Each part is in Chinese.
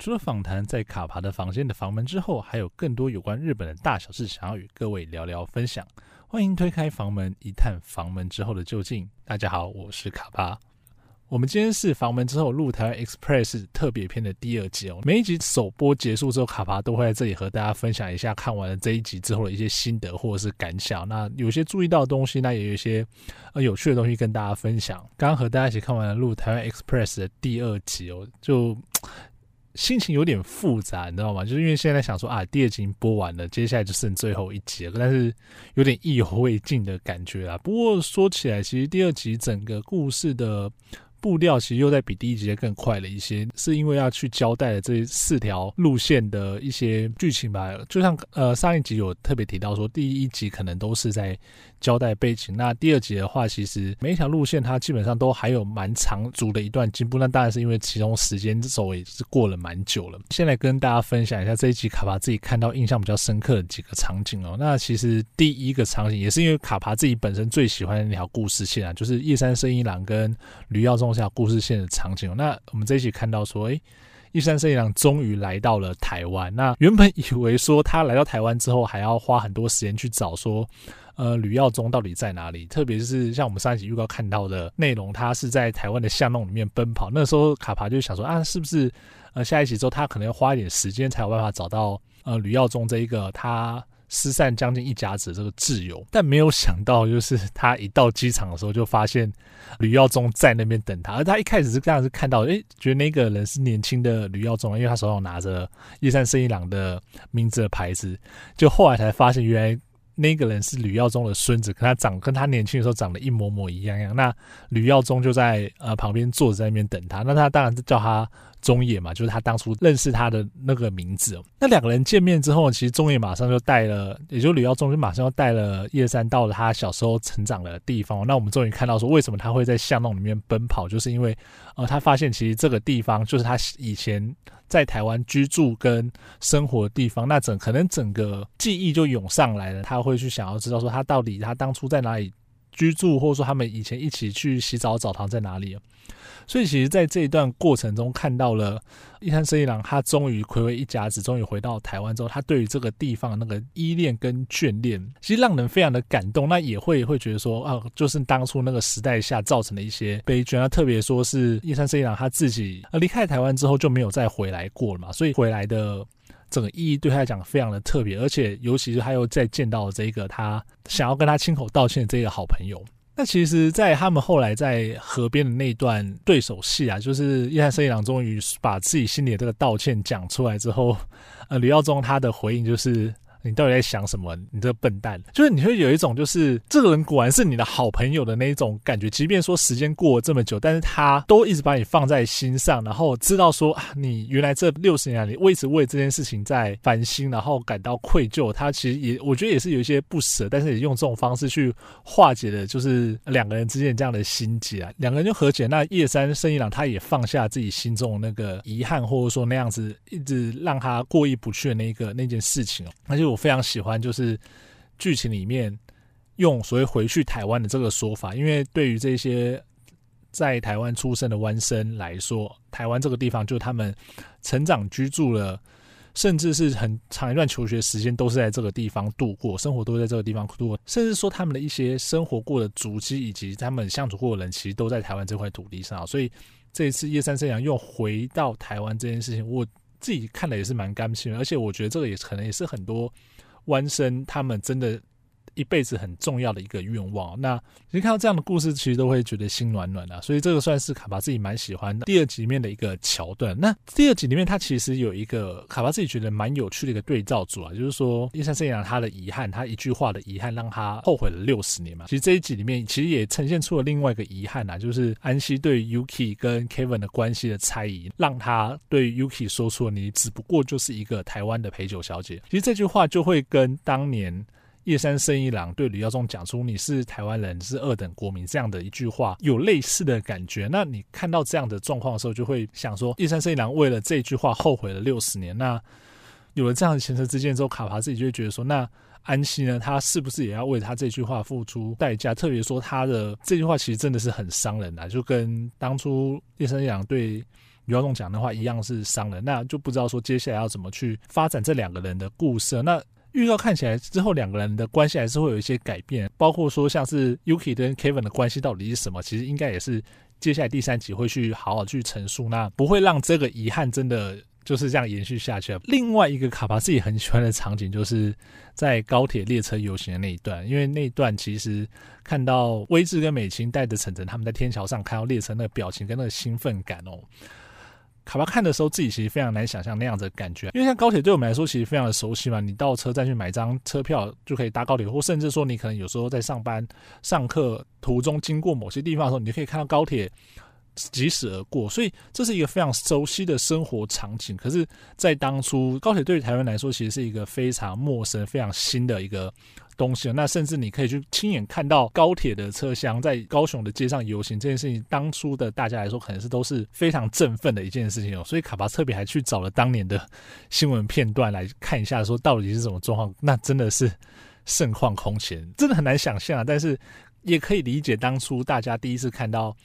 除了访谈在卡帕的房间的房门之后，还有更多有关日本的大小事想要与各位聊聊分享。欢迎推开房门，一探房门之后的究竟。大家好，我是卡帕。我们今天是房门之后录台湾 Express 特别篇的第二集哦。每一集首播结束之后，卡帕都会在这里和大家分享一下看完了这一集之后的一些心得或者是感想。那有些注意到的东西，那也有一些呃有趣的东西跟大家分享。刚刚和大家一起看完了录台湾 Express 的第二集哦，就。心情有点复杂，你知道吗？就是因为现在想说啊，第二集播完了，接下来就剩最后一集了，但是有点意犹未尽的感觉啦。不过说起来，其实第二集整个故事的。步调其实又在比第一集更快了一些，是因为要去交代了这四条路线的一些剧情吧。就像呃上一集有特别提到说，第一集可能都是在交代背景，那第二集的话，其实每一条路线它基本上都还有蛮长足的一段进步。那当然是因为其中时间轴也是过了蛮久了。先来跟大家分享一下这一集卡帕自己看到印象比较深刻的几个场景哦。那其实第一个场景也是因为卡帕自己本身最喜欢的那条故事线啊，就是叶山生一郎跟吕耀宗。下故事线的场景，那我们这一起看到说，诶，一山圣一郎终于来到了台湾。那原本以为说他来到台湾之后，还要花很多时间去找说，呃，吕耀宗到底在哪里？特别是像我们上一集预告看到的内容，他是在台湾的巷弄里面奔跑。那时候卡帕就想说，啊，是不是呃下一集之后他可能要花一点时间才有办法找到呃吕耀宗这一个他。失散将近一甲子这个挚友，但没有想到，就是他一到机场的时候，就发现吕耀宗在那边等他。而他一开始是这样，是看到，诶，觉得那个人是年轻的吕耀宗，因为他手上拿着叶山生一郎的名字的牌子。就后来才发现，原来那个人是吕耀宗的孙子，跟他长跟他年轻的时候长得一模模一样样。那吕耀宗就在呃旁边坐在那边等他。那他当然是叫他。中野嘛，就是他当初认识他的那个名字。那两个人见面之后，其实中野马上就带了，也就吕耀宗就马上就带了叶山到了他小时候成长的地方。那我们终于看到说，为什么他会在巷弄里面奔跑，就是因为呃，他发现其实这个地方就是他以前在台湾居住跟生活的地方。那整可能整个记忆就涌上来了，他会去想要知道说他到底他当初在哪里居住，或者说他们以前一起去洗澡澡堂在哪里。所以，其实，在这一段过程中，看到了叶山生一郎，他终于睽违一甲子，终于回到台湾之后，他对于这个地方的那个依恋跟眷恋，其实让人非常的感动。那也会会觉得说，啊，就是当初那个时代下造成的一些悲剧。那特别说是叶山生一郎他自己，呃，离开台湾之后就没有再回来过了嘛，所以回来的整个意义对他来讲非常的特别，而且尤其是他又再见到这个他想要跟他亲口道歉的这个好朋友。那其实，在他们后来在河边的那段对手戏啊，就是叶山生一郎终于把自己心里的这个道歉讲出来之后，呃，李耀宗他的回应就是。你到底在想什么？你这个笨蛋，就是你会有一种，就是这个人果然是你的好朋友的那一种感觉。即便说时间过了这么久，但是他都一直把你放在心上，然后知道说啊，你原来这六十年来你一直为这件事情在烦心，然后感到愧疚。他其实也，我觉得也是有一些不舍，但是也用这种方式去化解了，就是两个人之间这样的心结啊。两个人就和解。那叶山生一郎他也放下自己心中的那个遗憾，或者说那样子一直让他过意不去的那个那件事情哦，那就。我非常喜欢，就是剧情里面用所谓“回去台湾”的这个说法，因为对于这些在台湾出生的湾生来说，台湾这个地方就是他们成长居住了，甚至是很长一段求学时间都是在这个地方度过，生活都在这个地方度过，甚至说他们的一些生活过的足迹以及他们相处过的人，其实都在台湾这块土地上。所以这一次叶山生一郎又回到台湾这件事情，我。自己看的也是蛮甘心的，而且我觉得这个也可能也是很多弯生他们真的。一辈子很重要的一个愿望。那其实看到这样的故事，其实都会觉得心暖暖的啊。所以这个算是卡巴自己蛮喜欢的第二集里面的一个桥段。那第二集里面，它其实有一个卡巴自己觉得蛮有趣的一个对照组啊，就是说叶山生一郎他的遗憾，他一句话的遗憾，让他后悔了六十年嘛。其实这一集里面，其实也呈现出了另外一个遗憾啊，就是安西对 Yuki 跟 Kevin 的关系的猜疑，让他对 Yuki 说出了“你只不过就是一个台湾的陪酒小姐”。其实这句话就会跟当年。叶山生一郎对吕耀宗讲出“你是台湾人，是二等国民”这样的一句话，有类似的感觉。那你看到这样的状况的时候，就会想说，叶山生一郎为了这句话后悔了六十年。那有了这样的前车之鉴之后，卡帕自己就会觉得说，那安西呢，他是不是也要为他这句话付出代价？特别说他的这句话其实真的是很伤人啊，就跟当初叶山一郎对。余耀东讲的话，一样是伤人，那就不知道说接下来要怎么去发展这两个人的故事。那预告看起来之后，两个人的关系还是会有一些改变，包括说像是 Yuki 跟 Kevin 的关系到底是什么，其实应该也是接下来第三集会去好好去陈述，那不会让这个遗憾真的。就是这样延续下去。另外一个卡帕自己很喜欢的场景，就是在高铁列车游行的那一段，因为那一段其实看到威志跟美琴带着晨晨他们在天桥上看到列车那个表情跟那个兴奋感哦，卡巴看的时候自己其实非常难想象那样子的感觉，因为像高铁对我们来说其实非常的熟悉嘛，你到车站去买张车票就可以搭高铁，或甚至说你可能有时候在上班、上课途中经过某些地方的时候，你就可以看到高铁。疾驶而过，所以这是一个非常熟悉的生活场景。可是，在当初高铁对于台湾来说，其实是一个非常陌生、非常新的一个东西。那甚至你可以去亲眼看到高铁的车厢在高雄的街上游行这件事情，当初的大家来说，可能是都是非常振奋的一件事情哦。所以卡巴特别还去找了当年的新闻片段来看一下，说到底是什么状况。那真的是盛况空前，真的很难想象啊。但是也可以理解当初大家第一次看到。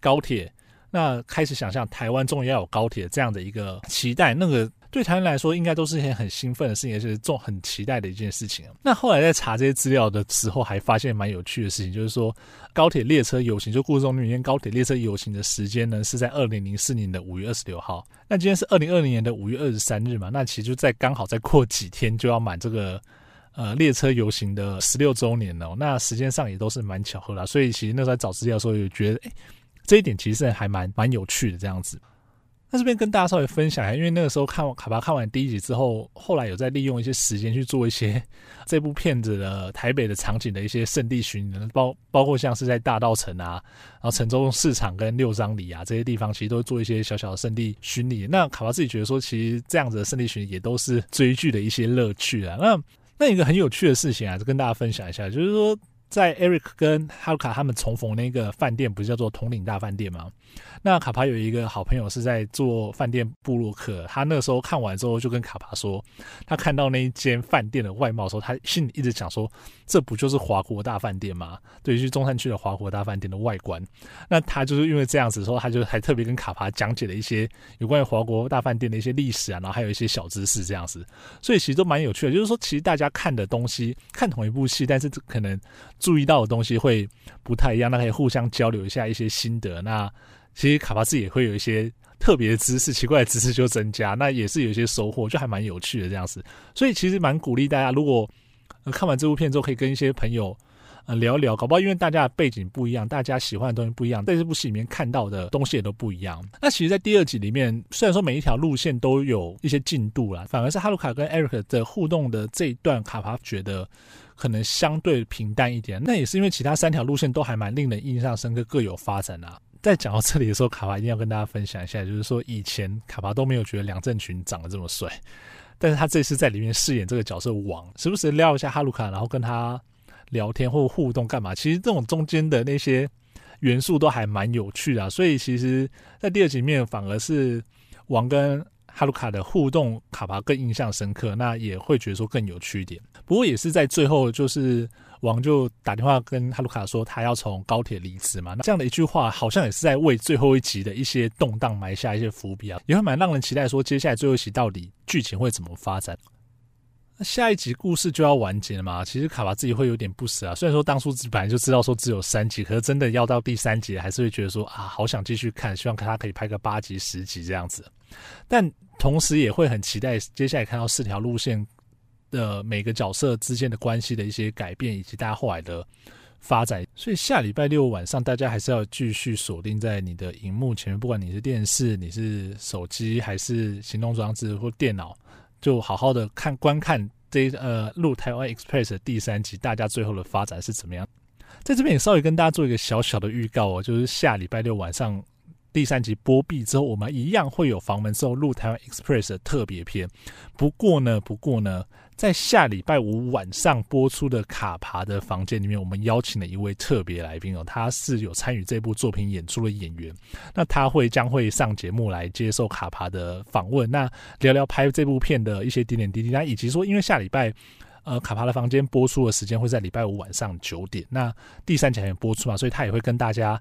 高铁，那开始想象台湾终于要有高铁这样的一个期待，那个对台湾来说应该都是一件很兴奋的事情，也是重很期待的一件事情。那后来在查这些资料的时候，还发现蛮有趣的事情，就是说高铁列车游行，就故事中里面高铁列车游行的时间呢是在二零零四年的五月二十六号。那今天是二零二零年的五月二十三日嘛，那其实就在刚好再过几天就要满这个呃列车游行的十六周年了。那时间上也都是蛮巧合啦，所以其实那时候在找资料的时候，也觉得哎。这一点其实还蛮蛮有趣的，这样子。那这边跟大家稍微分享一下，因为那个时候看卡巴看完第一集之后，后来有在利用一些时间去做一些 这部片子的台北的场景的一些圣地巡礼，包包括像是在大稻城啊，然后城中市场跟六张犁啊这些地方，其实都做一些小小的圣地巡礼。那卡巴自己觉得说，其实这样子的圣地巡礼也都是追剧的一些乐趣啊。那那一个很有趣的事情啊，就跟大家分享一下，就是说。在 Eric 跟哈卡他们重逢那个饭店，不是叫做统领大饭店吗？那卡帕有一个好朋友是在做饭店部落客，他那时候看完之后就跟卡帕说，他看到那一间饭店的外貌的时候，他心里一直想说，这不就是华国大饭店吗？对于中山区的华国大饭店的外观，那他就是因为这样子说，他就还特别跟卡帕讲解了一些有关于华国大饭店的一些历史啊，然后还有一些小知识这样子，所以其实都蛮有趣的。就是说，其实大家看的东西，看同一部戏，但是可能注意到的东西会不太一样，那可以互相交流一下一些心得。那其实卡巴斯也会有一些特别的知识，奇怪的知识就增加，那也是有一些收获，就还蛮有趣的这样子。所以其实蛮鼓励大家，如果看完这部片之后，可以跟一些朋友呃聊一聊，搞不好因为大家的背景不一样，大家喜欢的东西不一样，在这部戏里面看到的东西也都不一样。那其实，在第二集里面，虽然说每一条路线都有一些进度啦，反而是哈鲁卡跟 Eric 的互动的这一段，卡巴觉得可能相对平淡一点。那也是因为其他三条路线都还蛮令人印象深刻，各有发展啊。在讲到这里的时候，卡巴一定要跟大家分享一下，就是说以前卡巴都没有觉得梁振群长得这么帅，但是他这次在里面饰演这个角色王，时不时撩一下哈鲁卡，然后跟他聊天或互动干嘛？其实这种中间的那些元素都还蛮有趣的啊，所以其实，在第二集面反而是王跟哈鲁卡的互动，卡巴更印象深刻，那也会觉得说更有趣一点。不过也是在最后就是。王就打电话跟哈鲁卡说，他要从高铁离职嘛。那这样的一句话，好像也是在为最后一集的一些动荡埋下一些伏笔啊，也会蛮让人期待，说接下来最后一集到底剧情会怎么发展。那下一集故事就要完结了嘛？其实卡巴自己会有点不舍啊。虽然说当初本来就知道说只有三集，可是真的要到第三集，还是会觉得说啊，好想继续看，希望他可以拍个八集、十集这样子。但同时也会很期待接下来看到四条路线。的每个角色之间的关系的一些改变，以及大家后来的发展，所以下礼拜六晚上，大家还是要继续锁定在你的荧幕前面，不管你是电视、你是手机，还是行动装置或电脑，就好好的看观看这呃《路台湾 Express》第三集，大家最后的发展是怎么样？在这边也稍微跟大家做一个小小的预告哦，就是下礼拜六晚上。第三集播毕之后，我们一样会有房门之后录台湾 Express 的特别篇。不过呢，不过呢，在下礼拜五晚上播出的卡爬的房间里面，我们邀请了一位特别来宾哦，他是有参与这部作品演出的演员。那他会将会上节目来接受卡爬的访问，那聊聊拍这部片的一些点点滴滴，那以及说，因为下礼拜呃卡帕的房间播出的时间会在礼拜五晚上九点，那第三集还没播出嘛，所以他也会跟大家。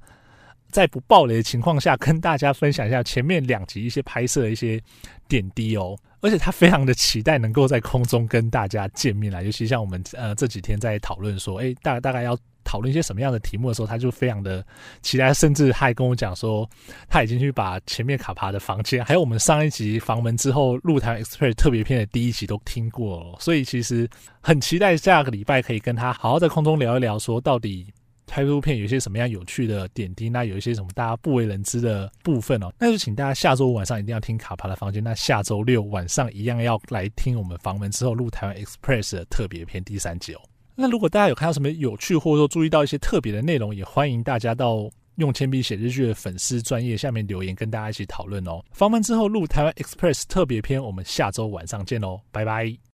在不爆雷的情况下，跟大家分享一下前面两集一些拍摄的一些点滴哦。而且他非常的期待能够在空中跟大家见面啦，尤其像我们呃这几天在讨论说，哎，大大概要讨论一些什么样的题目的时候，他就非常的期待，甚至还跟我讲说，他已经去把前面卡帕的房间，还有我们上一集房门之后露台 Express 特别篇的第一集都听过了，所以其实很期待下个礼拜可以跟他好好在空中聊一聊，说到底。拍这部片有一些什么样有趣的点滴？那有一些什么大家不为人知的部分哦？那就请大家下周五晚上一定要听卡帕的房间。那下周六晚上一样要来听我们房门之后录台湾 Express 的特别篇第三集哦。那如果大家有看到什么有趣，或者说注意到一些特别的内容，也欢迎大家到用铅笔写日剧的粉丝专业下面留言，跟大家一起讨论哦。房门之后录台湾 Express 特别篇，我们下周晚上见喽，拜拜。